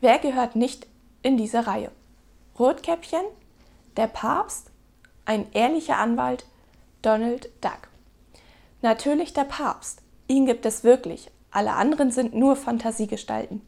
Wer gehört nicht in diese Reihe? Rotkäppchen, der Papst, ein ehrlicher Anwalt, Donald Duck. Natürlich der Papst. Ihn gibt es wirklich. Alle anderen sind nur Fantasiegestalten.